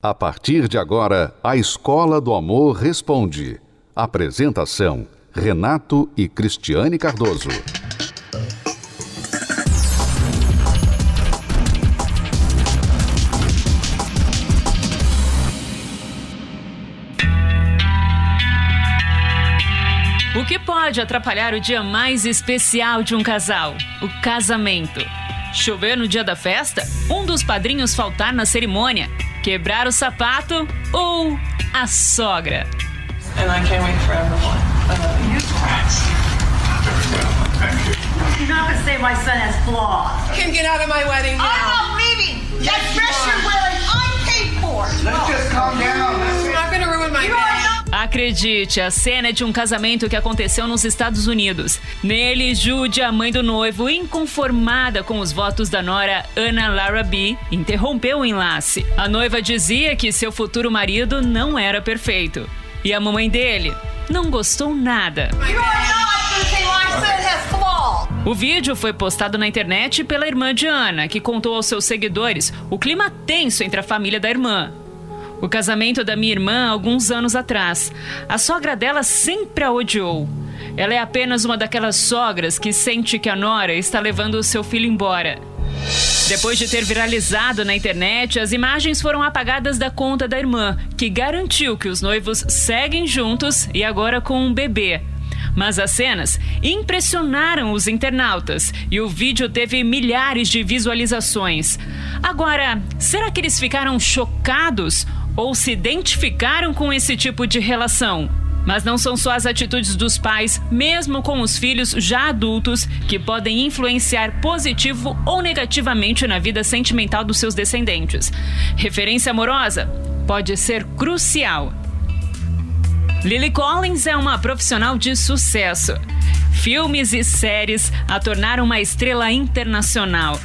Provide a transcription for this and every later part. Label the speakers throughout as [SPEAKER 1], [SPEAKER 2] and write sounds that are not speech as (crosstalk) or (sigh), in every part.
[SPEAKER 1] A partir de agora, a Escola do Amor Responde. Apresentação: Renato e Cristiane Cardoso.
[SPEAKER 2] O que pode atrapalhar o dia mais especial de um casal? O casamento. Chover no dia da festa? Um dos padrinhos faltar na cerimônia? Quebrar o sapato ou a sogra. And I can't wait for everyone. Uh, you
[SPEAKER 3] You're not gonna say my son has flaws.
[SPEAKER 4] Kim, get out of my wedding now.
[SPEAKER 3] I'm not leaving. That dress you're wearing, I'm paid for.
[SPEAKER 5] Let's just calm down.
[SPEAKER 2] Acredite, a cena é de um casamento que aconteceu nos Estados Unidos. Nele, Jude, a mãe do noivo, inconformada com os votos da nora Anna Lara B, interrompeu o enlace. A noiva dizia que seu futuro marido não era perfeito. E a mamãe dele não gostou nada. O vídeo foi postado na internet pela irmã de Ana, que contou aos seus seguidores o clima tenso entre a família da irmã. O casamento da minha irmã alguns anos atrás. A sogra dela sempre a odiou. Ela é apenas uma daquelas sogras que sente que a nora está levando o seu filho embora. Depois de ter viralizado na internet, as imagens foram apagadas da conta da irmã, que garantiu que os noivos seguem juntos e agora com um bebê. Mas as cenas impressionaram os internautas e o vídeo teve milhares de visualizações. Agora, será que eles ficaram chocados ou se identificaram com esse tipo de relação. Mas não são só as atitudes dos pais, mesmo com os filhos já adultos, que podem influenciar positivo ou negativamente na vida sentimental dos seus descendentes. Referência amorosa pode ser crucial. Lily Collins é uma profissional de sucesso. Filmes e séries a tornaram uma estrela internacional.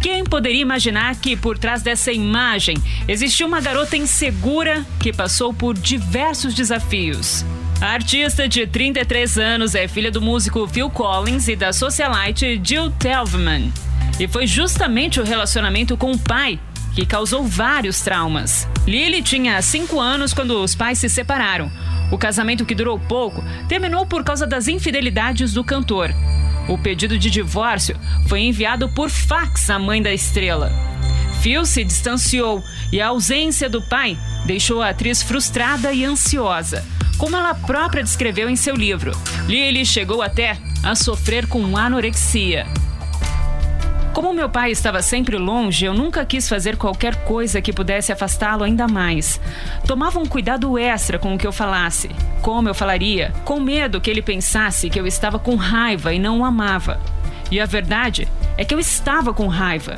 [SPEAKER 2] Quem poderia imaginar que por trás dessa imagem existiu uma garota insegura que passou por diversos desafios? A artista de 33 anos é filha do músico Phil Collins e da socialite Jill Telvman. E foi justamente o relacionamento com o pai que causou vários traumas. Lily tinha 5 anos quando os pais se separaram. O casamento, que durou pouco, terminou por causa das infidelidades do cantor. O pedido de divórcio foi enviado por fax à mãe da estrela. Phil se distanciou e a ausência do pai deixou a atriz frustrada e ansiosa, como ela própria descreveu em seu livro. Lily chegou até a sofrer com anorexia. Como meu pai estava sempre longe, eu nunca quis fazer qualquer coisa que pudesse afastá-lo ainda mais. Tomava um cuidado extra com o que eu falasse, como eu falaria, com medo que ele pensasse que eu estava com raiva e não o amava. E a verdade é que eu estava com raiva.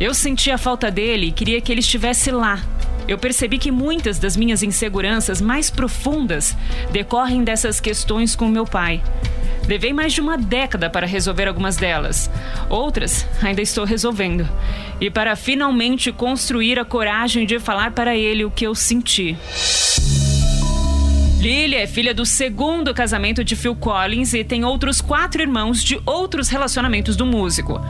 [SPEAKER 2] Eu sentia a falta dele e queria que ele estivesse lá. Eu percebi que muitas das minhas inseguranças mais profundas decorrem dessas questões com meu pai. Levei mais de uma década para resolver algumas delas. Outras ainda estou resolvendo. E para finalmente construir a coragem de falar para ele o que eu senti. Lily é filha do segundo casamento de Phil Collins e tem outros quatro irmãos de outros relacionamentos do músico.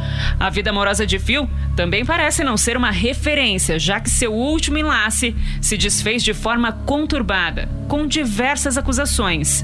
[SPEAKER 2] A vida amorosa de Phil também parece não ser uma referência, já que seu último enlace se desfez de forma conturbada, com diversas acusações.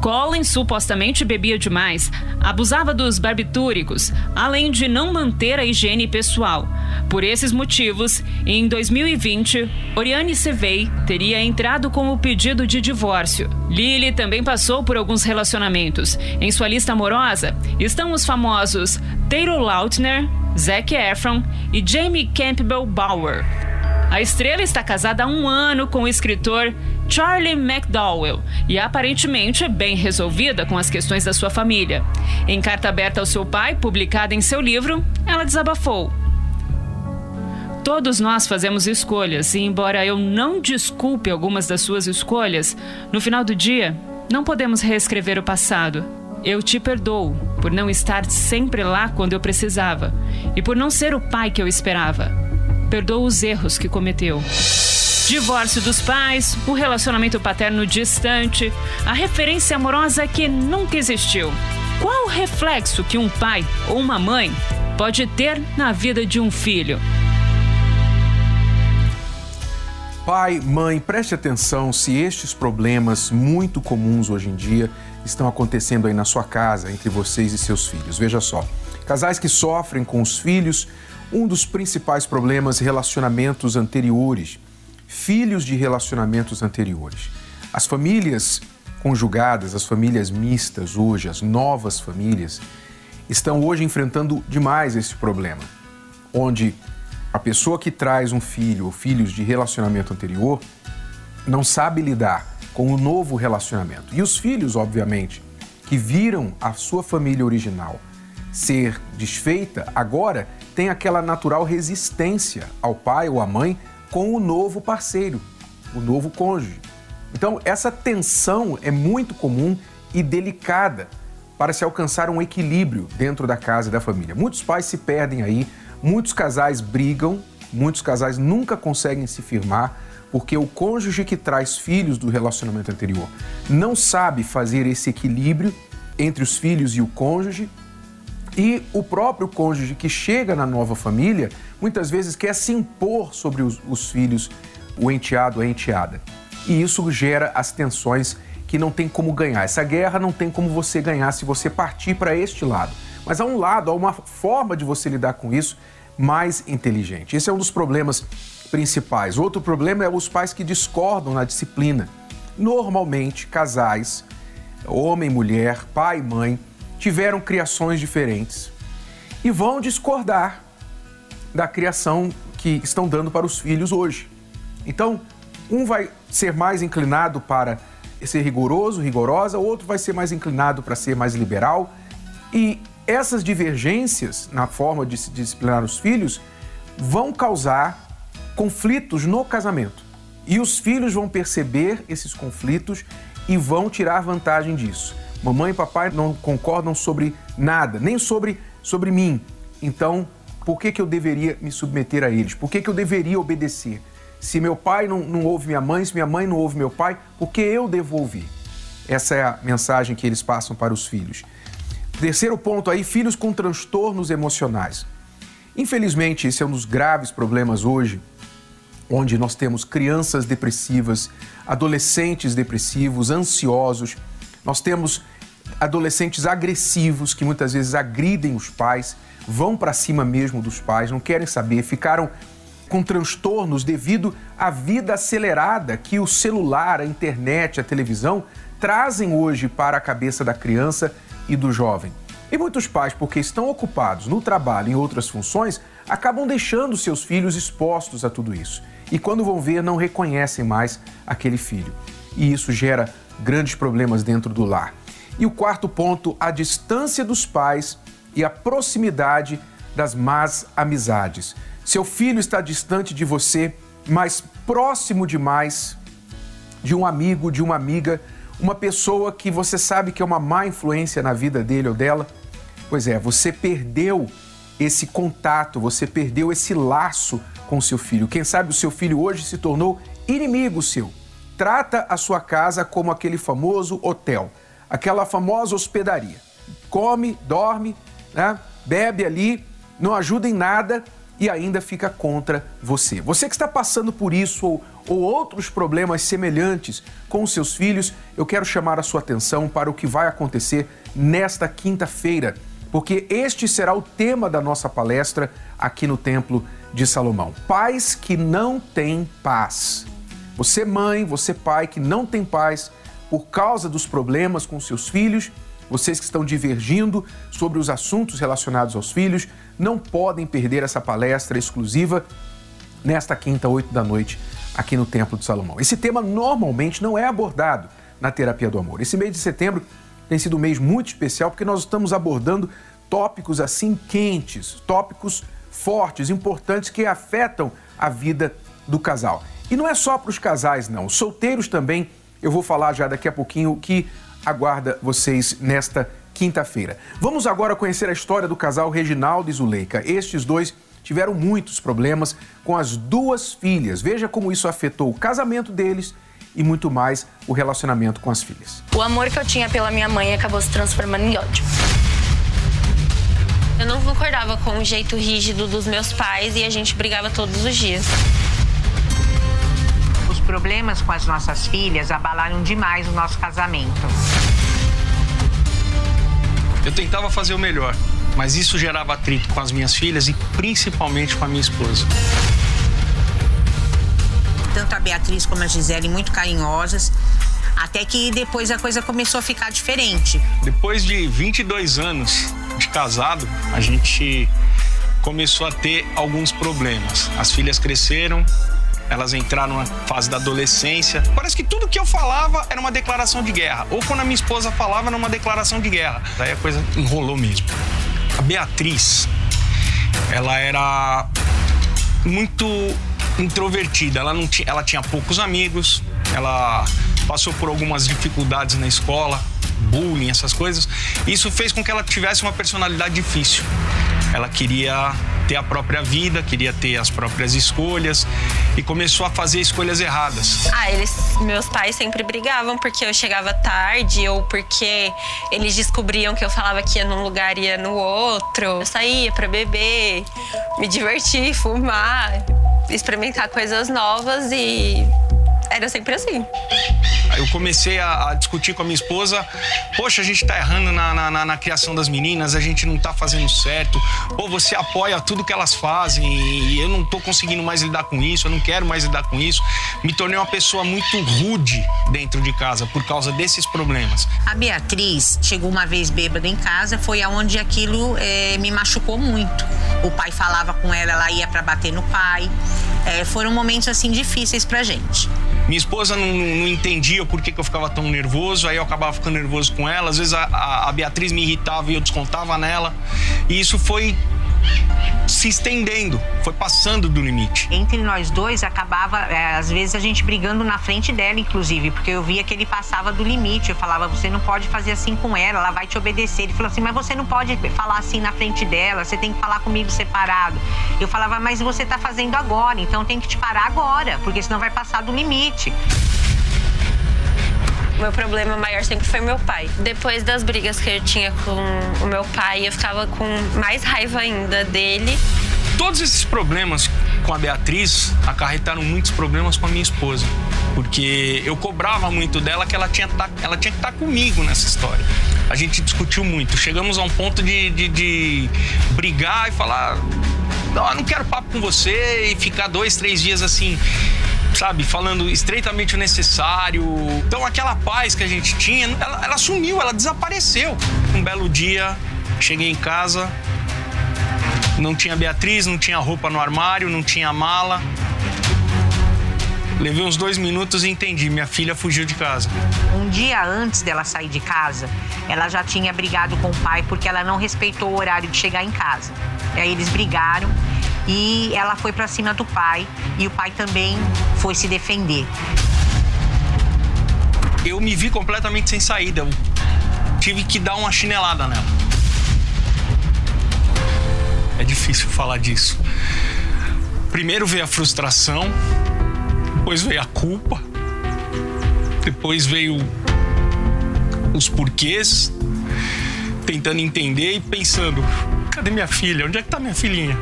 [SPEAKER 2] Colin supostamente bebia demais, abusava dos barbitúricos, além de não manter a higiene pessoal. Por esses motivos, em 2020, Oriane Sevei teria entrado com o pedido de divórcio. Lily também passou por alguns relacionamentos. Em sua lista amorosa estão os famosos Taylor Lautner, Zac Efron e Jamie Campbell Bower. A estrela está casada há um ano com o escritor Charlie McDowell e aparentemente é bem resolvida com as questões da sua família. Em carta aberta ao seu pai, publicada em seu livro, ela desabafou. Todos nós fazemos escolhas e, embora eu não desculpe algumas das suas escolhas, no final do dia, não podemos reescrever o passado. Eu te perdoo por não estar sempre lá quando eu precisava e por não ser o pai que eu esperava. Perdoo os erros que cometeu. Divórcio dos pais, o relacionamento paterno distante, a referência amorosa que nunca existiu. Qual o reflexo que um pai ou uma mãe pode ter na vida de um filho?
[SPEAKER 5] Pai, mãe, preste atenção se estes problemas muito comuns hoje em dia estão acontecendo aí na sua casa, entre vocês e seus filhos. Veja só, casais que sofrem com os filhos, um dos principais problemas, relacionamentos anteriores, filhos de relacionamentos anteriores. As famílias conjugadas, as famílias mistas hoje, as novas famílias, estão hoje enfrentando demais esse problema, onde a pessoa que traz um filho ou filhos de relacionamento anterior não sabe lidar com o novo relacionamento. E os filhos, obviamente, que viram a sua família original ser desfeita, agora tem aquela natural resistência ao pai ou à mãe com o novo parceiro, o novo cônjuge. Então, essa tensão é muito comum e delicada para se alcançar um equilíbrio dentro da casa e da família. Muitos pais se perdem aí Muitos casais brigam, muitos casais nunca conseguem se firmar porque o cônjuge que traz filhos do relacionamento anterior não sabe fazer esse equilíbrio entre os filhos e o cônjuge. E o próprio cônjuge que chega na nova família muitas vezes quer se impor sobre os, os filhos, o enteado, a enteada. E isso gera as tensões que não tem como ganhar. Essa guerra não tem como você ganhar se você partir para este lado. Mas há um lado, há uma forma de você lidar com isso mais inteligente. Esse é um dos problemas principais. Outro problema é os pais que discordam na disciplina. Normalmente, casais, homem, mulher, pai mãe, tiveram criações diferentes e vão discordar da criação que estão dando para os filhos hoje. Então, um vai ser mais inclinado para ser rigoroso, rigorosa, outro vai ser mais inclinado para ser mais liberal. E essas divergências na forma de se disciplinar os filhos vão causar conflitos no casamento. E os filhos vão perceber esses conflitos e vão tirar vantagem disso. Mamãe e papai não concordam sobre nada, nem sobre, sobre mim. Então, por que, que eu deveria me submeter a eles? Por que, que eu deveria obedecer? Se meu pai não, não ouve minha mãe, se minha mãe não ouve meu pai, por que eu devo ouvir? Essa é a mensagem que eles passam para os filhos. Terceiro ponto aí, filhos com transtornos emocionais. Infelizmente, esse é um dos graves problemas hoje, onde nós temos crianças depressivas, adolescentes depressivos, ansiosos, nós temos adolescentes agressivos que muitas vezes agridem os pais, vão para cima mesmo dos pais, não querem saber, ficaram com transtornos devido à vida acelerada que o celular, a internet, a televisão trazem hoje para a cabeça da criança e do jovem. E muitos pais, porque estão ocupados no trabalho e em outras funções, acabam deixando seus filhos expostos a tudo isso. E quando vão ver, não reconhecem mais aquele filho. E isso gera grandes problemas dentro do lar. E o quarto ponto, a distância dos pais e a proximidade das más amizades. Seu filho está distante de você, mas próximo demais de um amigo, de uma amiga uma pessoa que você sabe que é uma má influência na vida dele ou dela. Pois é, você perdeu esse contato, você perdeu esse laço com seu filho. Quem sabe o seu filho hoje se tornou inimigo seu. Trata a sua casa como aquele famoso hotel, aquela famosa hospedaria. Come, dorme, né? bebe ali, não ajuda em nada e ainda fica contra você. Você que está passando por isso ou, ou outros problemas semelhantes com seus filhos, eu quero chamar a sua atenção para o que vai acontecer nesta quinta-feira, porque este será o tema da nossa palestra aqui no Templo de Salomão. Pais que não têm paz. Você, mãe, você, pai, que não tem paz por causa dos problemas com seus filhos, vocês que estão divergindo sobre os assuntos relacionados aos filhos, não podem perder essa palestra exclusiva nesta quinta, oito da noite, aqui no Templo de Salomão. Esse tema normalmente não é abordado na terapia do amor. Esse mês de setembro tem sido um mês muito especial porque nós estamos abordando tópicos assim quentes, tópicos fortes, importantes que afetam a vida do casal. E não é só para os casais, não. Os solteiros também, eu vou falar já daqui a pouquinho o que aguarda vocês nesta quinta-feira. Vamos agora conhecer a história do casal Reginaldo e Zuleika. Estes dois tiveram muitos problemas com as duas filhas. Veja como isso afetou o casamento deles e muito mais o relacionamento com as filhas.
[SPEAKER 6] O amor que eu tinha pela minha mãe acabou se transformando em ódio. Eu não concordava com o jeito rígido dos meus pais e a gente brigava todos os dias.
[SPEAKER 7] Problemas com as nossas filhas abalaram demais o nosso casamento.
[SPEAKER 8] Eu tentava fazer o melhor, mas isso gerava atrito com as minhas filhas e principalmente com a minha esposa.
[SPEAKER 7] Tanto a Beatriz como a Gisele muito carinhosas, até que depois a coisa começou a ficar diferente.
[SPEAKER 8] Depois de 22 anos de casado, a gente começou a ter alguns problemas. As filhas cresceram, elas entraram na fase da adolescência. Parece que tudo que eu falava era uma declaração de guerra. Ou quando a minha esposa falava, era uma declaração de guerra. Daí a coisa enrolou mesmo. A Beatriz, ela era muito introvertida. Ela, não tinha, ela tinha poucos amigos, ela passou por algumas dificuldades na escola, bullying, essas coisas. Isso fez com que ela tivesse uma personalidade difícil. Ela queria ter a própria vida, queria ter as próprias escolhas e começou a fazer escolhas erradas.
[SPEAKER 6] Ah, eles, meus pais sempre brigavam porque eu chegava tarde ou porque eles descobriam que eu falava que ia num lugar e ia no outro. Eu saía para beber, me divertir, fumar, experimentar coisas novas e era sempre assim.
[SPEAKER 8] Aí eu comecei a, a, discutir com a minha esposa: Poxa, a gente tá errando na, na, na, criação das meninas, a gente não tá fazendo certo. Pô, você apoia tudo que elas fazem e eu não tô conseguindo mais lidar com isso, eu não quero mais lidar com isso. Me tornei uma pessoa muito rude dentro de casa por causa desses problemas.
[SPEAKER 7] A Beatriz chegou uma vez bêbada em casa, foi aonde aquilo é, me machucou muito. O pai falava com ela, ela ia para bater no pai. É, foram momentos assim difíceis pra gente.
[SPEAKER 8] Minha esposa não, não entendia por que, que, eu ficava tão nervoso, aí eu acabava ficando nervoso com ela. Às vezes a, a, a Beatriz me irritava e eu descontava nela. E isso foi se estendendo, foi passando do limite.
[SPEAKER 7] Entre nós dois acabava, é, às vezes a gente brigando na frente dela, inclusive, porque eu via que ele passava do limite. Eu falava, você não pode fazer assim com ela, ela vai te obedecer. Ele falou assim, mas você não pode falar assim na frente dela, você tem que falar comigo separado. Eu falava, mas você tá fazendo agora, então tem que te parar agora, porque senão vai passar do limite.
[SPEAKER 6] Meu problema maior sempre foi meu pai. Depois das brigas que eu tinha com o meu pai, eu ficava com mais raiva ainda dele.
[SPEAKER 8] Todos esses problemas com a Beatriz acarretaram muitos problemas com a minha esposa. Porque eu cobrava muito dela que ela tinha, tá, ela tinha que estar tá comigo nessa história. A gente discutiu muito. Chegamos a um ponto de, de, de brigar e falar: não, não quero papo com você e ficar dois, três dias assim sabe, falando estreitamente o necessário. Então aquela paz que a gente tinha, ela, ela sumiu, ela desapareceu. Um belo dia, cheguei em casa, não tinha Beatriz, não tinha roupa no armário, não tinha mala. Levei uns dois minutos e entendi. Minha filha fugiu de casa.
[SPEAKER 7] Um dia antes dela sair de casa, ela já tinha brigado com o pai porque ela não respeitou o horário de chegar em casa. Aí eles brigaram e ela foi para cima do pai e o pai também foi se defender.
[SPEAKER 8] Eu me vi completamente sem saída. Eu tive que dar uma chinelada nela. É difícil falar disso. Primeiro veio a frustração, depois veio a culpa, depois veio os porquês, tentando entender e pensando: cadê minha filha? Onde é que tá minha filhinha?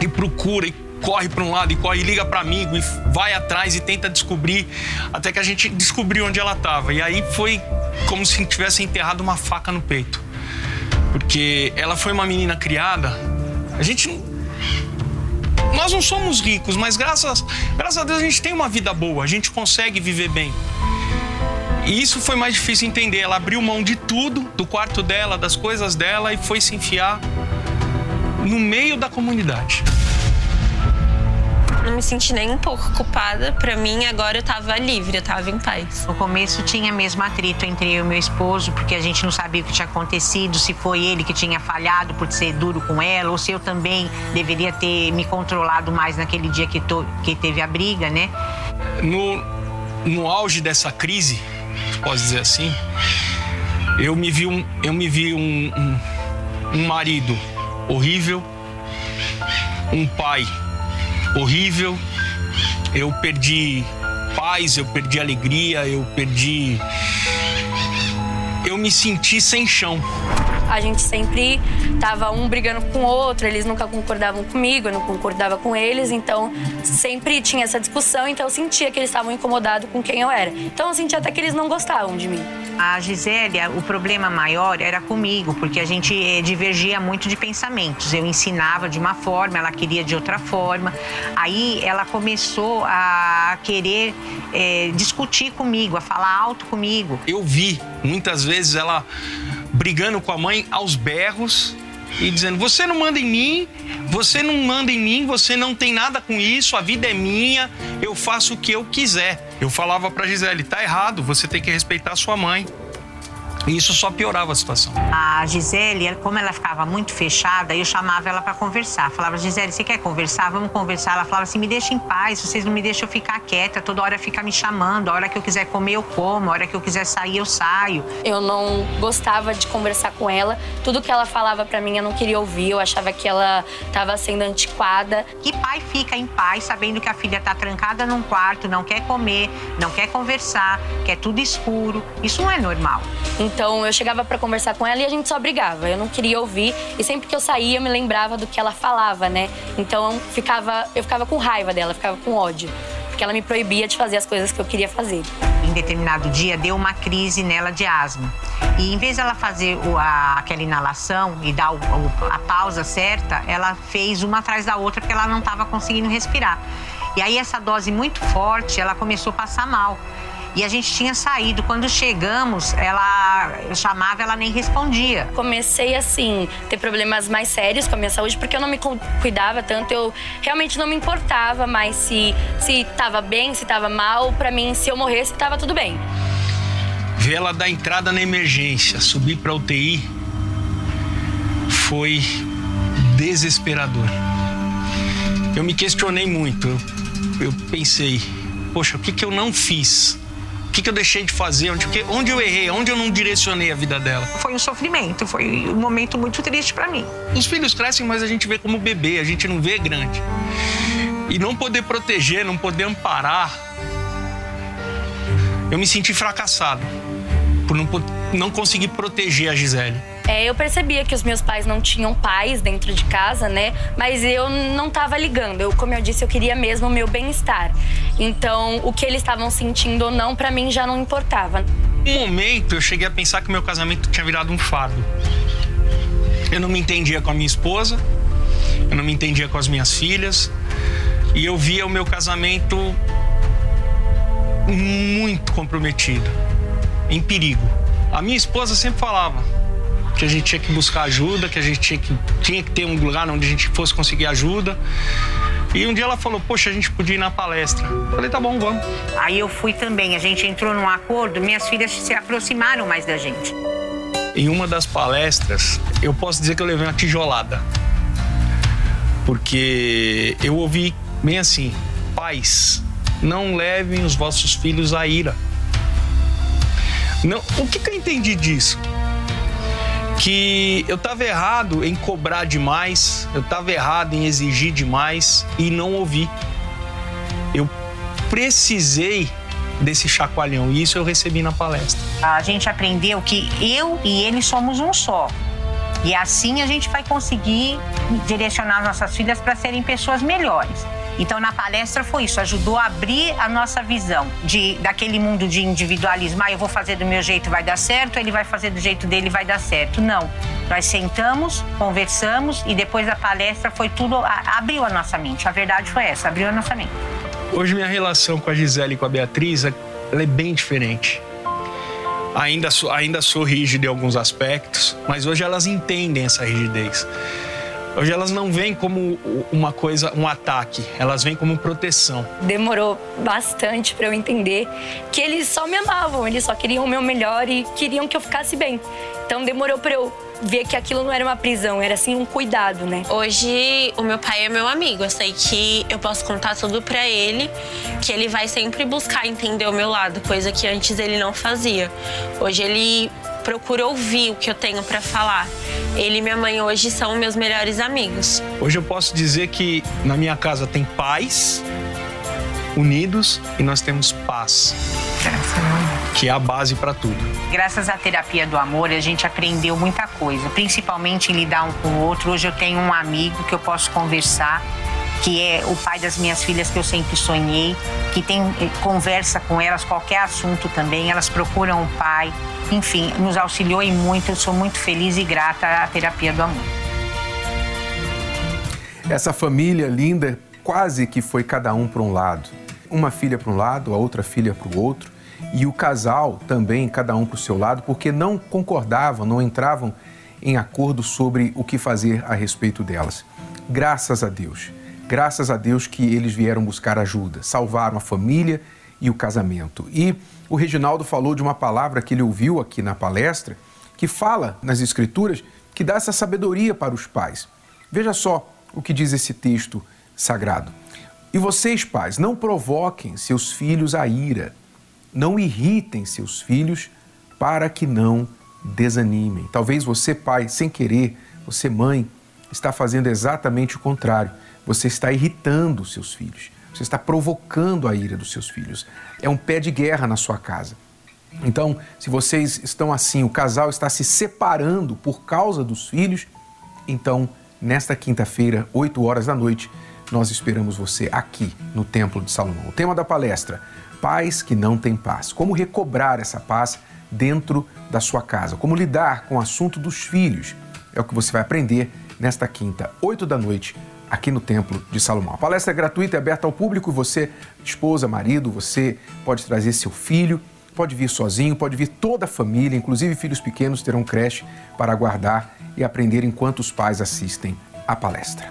[SPEAKER 8] E procura e corre para um lado e corre e liga para amigo e vai atrás e tenta descobrir até que a gente descobriu onde ela estava. E aí foi como se tivesse enterrado uma faca no peito. Porque ela foi uma menina criada, a gente nós não somos ricos, mas graças, graças a Deus a gente tem uma vida boa, a gente consegue viver bem. E isso foi mais difícil entender. Ela abriu mão de tudo, do quarto dela, das coisas dela e foi se enfiar no meio da comunidade.
[SPEAKER 6] Não me senti nem um pouco culpada. Para mim, agora eu tava livre, eu tava em paz.
[SPEAKER 7] No começo tinha mesmo atrito entre eu e meu esposo, porque a gente não sabia o que tinha acontecido, se foi ele que tinha falhado por ser duro com ela, ou se eu também deveria ter me controlado mais naquele dia que, to, que teve a briga, né?
[SPEAKER 8] No, no auge dessa crise, posso dizer assim, eu me vi um, eu me vi um, um, um marido horrível, um pai horrível. Eu perdi paz, eu perdi alegria, eu perdi. Eu me senti sem chão.
[SPEAKER 9] A gente sempre tava um brigando com o outro, eles nunca concordavam comigo, eu não concordava com eles, então sempre tinha essa discussão, então eu sentia que eles estavam incomodados com quem eu era. Então eu sentia até que eles não gostavam de mim.
[SPEAKER 7] A Gisélia, o problema maior era comigo, porque a gente eh, divergia muito de pensamentos. Eu ensinava de uma forma, ela queria de outra forma. Aí ela começou a querer eh, discutir comigo, a falar alto comigo.
[SPEAKER 8] Eu vi muitas vezes ela brigando com a mãe aos berros e dizendo: Você não manda em mim, você não manda em mim, você não tem nada com isso, a vida é minha, eu faço o que eu quiser. Eu falava para Gisele: Tá errado, você tem que respeitar sua mãe. E isso só piorava a situação.
[SPEAKER 7] A Gisele, como ela ficava muito fechada, eu chamava ela para conversar. Falava, Gisele, você quer conversar? Vamos conversar. Ela falava assim: me deixa em paz, vocês não me deixam ficar quieta. Toda hora fica me chamando. A hora que eu quiser comer, eu como. A hora que eu quiser sair, eu saio.
[SPEAKER 9] Eu não gostava de conversar com ela. Tudo que ela falava para mim eu não queria ouvir. Eu achava que ela estava sendo antiquada.
[SPEAKER 7] Que pai fica em paz sabendo que a filha tá trancada num quarto, não quer comer, não quer conversar, quer tudo escuro? Isso não é normal.
[SPEAKER 9] Então eu chegava para conversar com ela e a gente só brigava. Eu não queria ouvir e sempre que eu saía eu me lembrava do que ela falava, né? Então eu ficava, eu ficava com raiva dela, ficava com ódio, porque ela me proibia de fazer as coisas que eu queria fazer.
[SPEAKER 7] Em determinado dia deu uma crise nela de asma. E em vez dela fazer o, a, aquela inalação e dar o, o, a pausa certa, ela fez uma atrás da outra porque ela não estava conseguindo respirar. E aí essa dose muito forte, ela começou a passar mal. E a gente tinha saído. Quando chegamos, ela eu chamava, ela nem respondia.
[SPEAKER 9] Comecei assim, ter problemas mais sérios com a minha saúde, porque eu não me cuidava tanto, eu realmente não me importava mais se se tava bem, se tava mal, para mim se eu morresse tava tudo bem.
[SPEAKER 8] Ver ela dar entrada na emergência, subir para UTI foi desesperador. Eu me questionei muito. Eu, eu pensei, poxa, o que, que eu não fiz? O que, que eu deixei de fazer? Onde, que, onde eu errei? Onde eu não direcionei a vida dela?
[SPEAKER 7] Foi um sofrimento, foi um momento muito triste para mim.
[SPEAKER 8] Os filhos crescem, mas a gente vê como bebê, a gente não vê grande. E não poder proteger, não poder amparar, eu me senti fracassado por não, não conseguir proteger a Gisele.
[SPEAKER 9] É, eu percebia que os meus pais não tinham pais dentro de casa, né? Mas eu não estava ligando. Eu, como eu disse, eu queria mesmo o meu bem-estar. Então, o que eles estavam sentindo ou não, para mim já não importava.
[SPEAKER 8] Um momento eu cheguei a pensar que meu casamento tinha virado um fardo. Eu não me entendia com a minha esposa, eu não me entendia com as minhas filhas, e eu via o meu casamento muito comprometido, em perigo. A minha esposa sempre falava: que a gente tinha que buscar ajuda, que a gente tinha que, tinha que ter um lugar onde a gente fosse conseguir ajuda. E um dia ela falou, poxa, a gente podia ir na palestra. Falei, tá bom, vamos.
[SPEAKER 7] Aí eu fui também, a gente entrou num acordo, minhas filhas se aproximaram mais da gente.
[SPEAKER 8] Em uma das palestras, eu posso dizer que eu levei uma tijolada. Porque eu ouvi bem assim: pais, não levem os vossos filhos à ira. Não, o que, que eu entendi disso? Que eu estava errado em cobrar demais, eu estava errado em exigir demais e não ouvi. Eu precisei desse chacoalhão e isso eu recebi na palestra.
[SPEAKER 7] A gente aprendeu que eu e ele somos um só. E assim a gente vai conseguir direcionar nossas filhas para serem pessoas melhores. Então, na palestra foi isso, ajudou a abrir a nossa visão de daquele mundo de individualismo. Ah, eu vou fazer do meu jeito, vai dar certo, ele vai fazer do jeito dele, vai dar certo. Não. Nós sentamos, conversamos e depois da palestra foi tudo, abriu a nossa mente. A verdade foi essa, abriu a nossa mente.
[SPEAKER 8] Hoje minha relação com a Gisele e com a Beatriz, ela é bem diferente. Ainda sou, ainda sou rígido em alguns aspectos, mas hoje elas entendem essa rigidez. Hoje elas não vêm como uma coisa, um ataque, elas vêm como proteção.
[SPEAKER 9] Demorou bastante para eu entender que eles só me amavam, eles só queriam o meu melhor e queriam que eu ficasse bem. Então demorou para eu ver que aquilo não era uma prisão, era assim um cuidado, né?
[SPEAKER 6] Hoje o meu pai é meu amigo, eu sei que eu posso contar tudo para ele, que ele vai sempre buscar entender o meu lado, coisa que antes ele não fazia. Hoje ele procura ouvir o que eu tenho para falar. Ele e minha mãe hoje são meus melhores amigos.
[SPEAKER 8] Hoje eu posso dizer que na minha casa tem pais unidos e nós temos paz. que é a base para tudo.
[SPEAKER 7] Graças à terapia do amor, a gente aprendeu muita coisa, principalmente em lidar um com o outro. Hoje eu tenho um amigo que eu posso conversar, que é o pai das minhas filhas que eu sempre sonhei, que tem eh, conversa com elas qualquer assunto também, elas procuram o pai. Enfim, nos auxiliou em muito. Eu sou muito feliz e grata à terapia do amor.
[SPEAKER 5] Essa família linda quase que foi cada um para um lado. Uma filha para um lado, a outra filha para o outro, e o casal também, cada um para o seu lado, porque não concordavam, não entravam em acordo sobre o que fazer a respeito delas. Graças a Deus, graças a Deus que eles vieram buscar ajuda, salvaram a família e o casamento. E o Reginaldo falou de uma palavra que ele ouviu aqui na palestra, que fala nas Escrituras, que dá essa sabedoria para os pais. Veja só o que diz esse texto sagrado. E vocês, pais, não provoquem seus filhos a ira, não irritem seus filhos para que não desanimem. Talvez você, pai, sem querer, você, mãe, está fazendo exatamente o contrário. Você está irritando seus filhos. Você está provocando a ira dos seus filhos. É um pé de guerra na sua casa. Então, se vocês estão assim, o casal está se separando por causa dos filhos, então, nesta quinta-feira, 8 horas da noite, nós esperamos você aqui no Templo de Salomão. O tema da palestra: Pais que não têm paz. Como recobrar essa paz dentro da sua casa? Como lidar com o assunto dos filhos? É o que você vai aprender nesta quinta, 8 da noite, aqui no Templo de Salomão. A palestra é gratuita, é aberta ao público. Você, esposa, marido, você pode trazer seu filho, pode vir sozinho, pode vir toda a família, inclusive filhos pequenos terão creche para aguardar e aprender enquanto os pais assistem à palestra.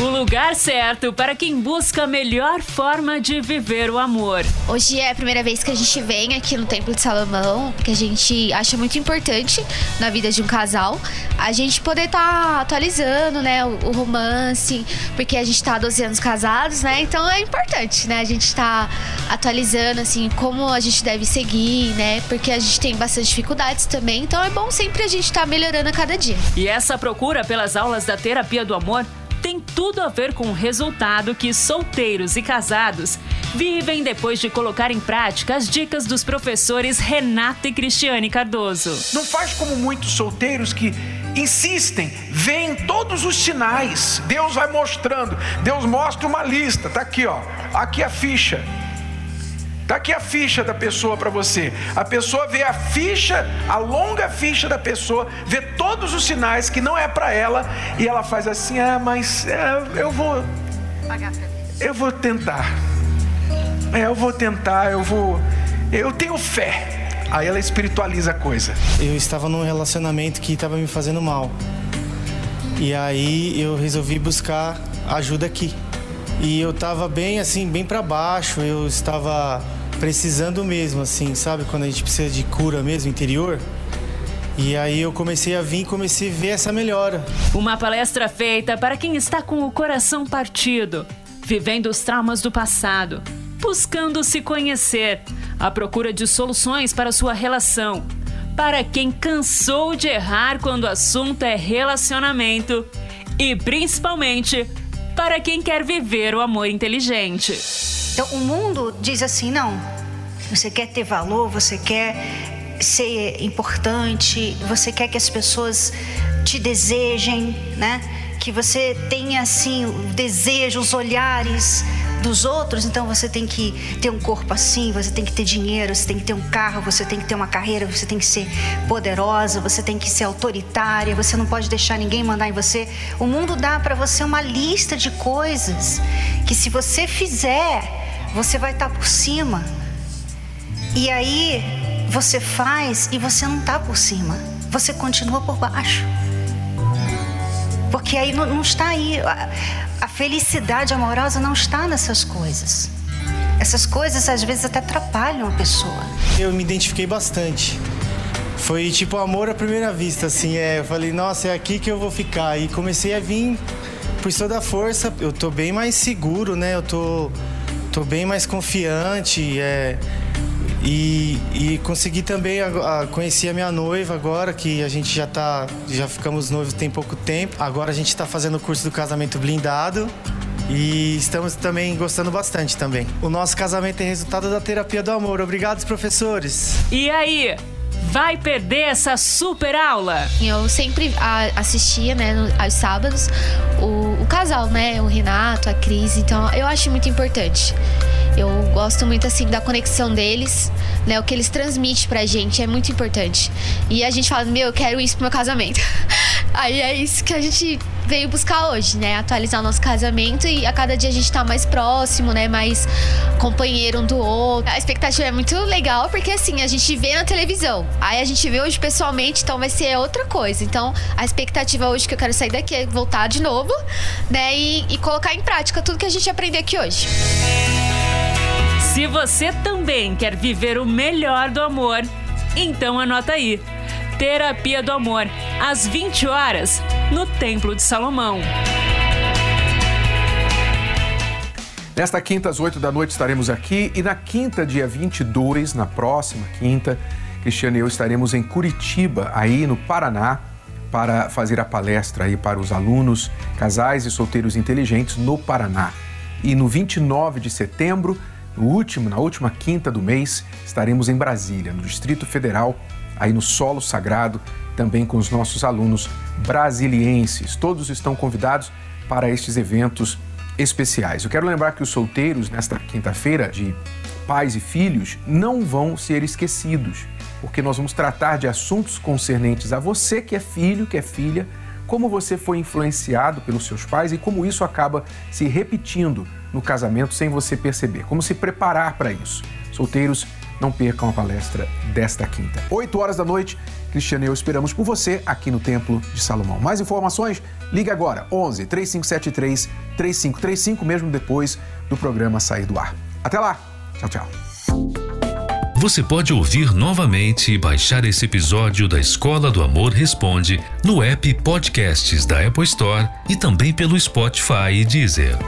[SPEAKER 2] O lugar certo para quem busca a melhor forma de viver o amor.
[SPEAKER 10] Hoje é a primeira vez que a gente vem aqui no Templo de Salomão, que a gente acha muito importante na vida de um casal, a gente poder estar tá atualizando, né, o, o, romance, porque a gente tá há 12 anos casados, né? Então é importante, né, a gente tá atualizando assim como a gente deve seguir, né? Porque a gente tem bastante dificuldades também, então é bom sempre a gente estar tá melhorando a cada dia.
[SPEAKER 2] E essa procura pelas aulas da terapia do amor tem tudo a ver com o resultado que solteiros e casados vivem depois de colocar em prática as dicas dos professores Renato e Cristiane Cardoso.
[SPEAKER 11] Não faz como muitos solteiros que insistem, veem todos os sinais. Deus vai mostrando. Deus mostra uma lista, tá aqui, ó. Aqui a ficha. Está aqui a ficha da pessoa para você. A pessoa vê a ficha, a longa ficha da pessoa, vê todos os sinais que não é para ela e ela faz assim: ah, mas é, eu vou. Eu vou tentar. É, eu vou tentar, eu vou. Eu tenho fé. Aí ela espiritualiza a coisa.
[SPEAKER 12] Eu estava num relacionamento que estava me fazendo mal. E aí eu resolvi buscar ajuda aqui. E eu estava bem assim, bem para baixo. Eu estava precisando mesmo, assim, sabe? Quando a gente precisa de cura mesmo, interior. E aí eu comecei a vir, comecei a ver essa melhora.
[SPEAKER 2] Uma palestra feita para quem está com o coração partido, vivendo os traumas do passado, buscando se conhecer, à procura de soluções para sua relação. Para quem cansou de errar quando o assunto é relacionamento e principalmente para quem quer viver o amor inteligente.
[SPEAKER 13] Então, o mundo diz assim: não, você quer ter valor, você quer ser importante, você quer que as pessoas te desejem, né? Que você tenha assim o desejo, os olhares dos outros, então você tem que ter um corpo assim, você tem que ter dinheiro, você tem que ter um carro, você tem que ter uma carreira, você tem que ser poderosa, você tem que ser autoritária, você não pode deixar ninguém mandar em você. O mundo dá para você uma lista de coisas que se você fizer, você vai estar tá por cima. E aí você faz e você não está por cima, você continua por baixo. Porque aí não, não está aí. A, a felicidade amorosa não está nessas coisas. Essas coisas às vezes até atrapalham a pessoa.
[SPEAKER 12] Eu me identifiquei bastante. Foi tipo amor à primeira vista, assim. É, eu falei, nossa, é aqui que eu vou ficar. E comecei a vir por toda a força. Eu tô bem mais seguro, né? Eu tô tô bem mais confiante. É, e, e consegui também a, a, conhecer a minha noiva agora, que a gente já tá. Já ficamos noivos tem pouco tempo. Agora a gente está fazendo o curso do casamento blindado. E estamos também gostando bastante também. O nosso casamento é resultado da terapia do amor. Obrigado, professores.
[SPEAKER 2] E aí? Vai perder essa super aula?
[SPEAKER 10] Eu sempre a, assistia, né, aos sábados, o, casal, né, o Renato, a Cris. Então, eu acho muito importante. Eu gosto muito, assim, da conexão deles, né, o que eles transmitem pra gente é muito importante. E a gente fala, meu, eu quero isso pro meu casamento. (laughs) Aí é isso que a gente veio buscar hoje, né? Atualizar o nosso casamento e a cada dia a gente tá mais próximo, né? Mais companheiro um do outro. A expectativa é muito legal porque assim, a gente vê na televisão. Aí a gente vê hoje pessoalmente, então vai ser outra coisa. Então, a expectativa hoje que eu quero sair daqui é voltar de novo, né? E, e colocar em prática tudo que a gente aprendeu aqui hoje.
[SPEAKER 2] Se você também quer viver o melhor do amor, então anota aí. Terapia do Amor, às 20 horas, no Templo de Salomão.
[SPEAKER 5] Nesta quinta, às 8 da noite, estaremos aqui. E na quinta, dia 22, na próxima quinta, Cristiano e eu estaremos em Curitiba, aí no Paraná, para fazer a palestra aí para os alunos, casais e solteiros inteligentes no Paraná. E no 29 de setembro, no último, na última quinta do mês, estaremos em Brasília, no Distrito Federal, aí no solo sagrado, também com os nossos alunos brasilienses. Todos estão convidados para estes eventos especiais. Eu quero lembrar que os solteiros, nesta quinta-feira, de pais e filhos, não vão ser esquecidos, porque nós vamos tratar de assuntos concernentes a você que é filho, que é filha, como você foi influenciado pelos seus pais e como isso acaba se repetindo no casamento sem você perceber. Como se preparar para isso. Solteiros, não percam a palestra desta quinta. 8 horas da noite, Cristiano e eu esperamos por você aqui no Templo de Salomão. Mais informações? Ligue agora, 11 3573 3535, mesmo depois do programa sair do ar. Até lá! Tchau, tchau.
[SPEAKER 14] Você pode ouvir novamente e baixar esse episódio da Escola do Amor Responde no app Podcasts da Apple Store e também pelo Spotify e Deezer.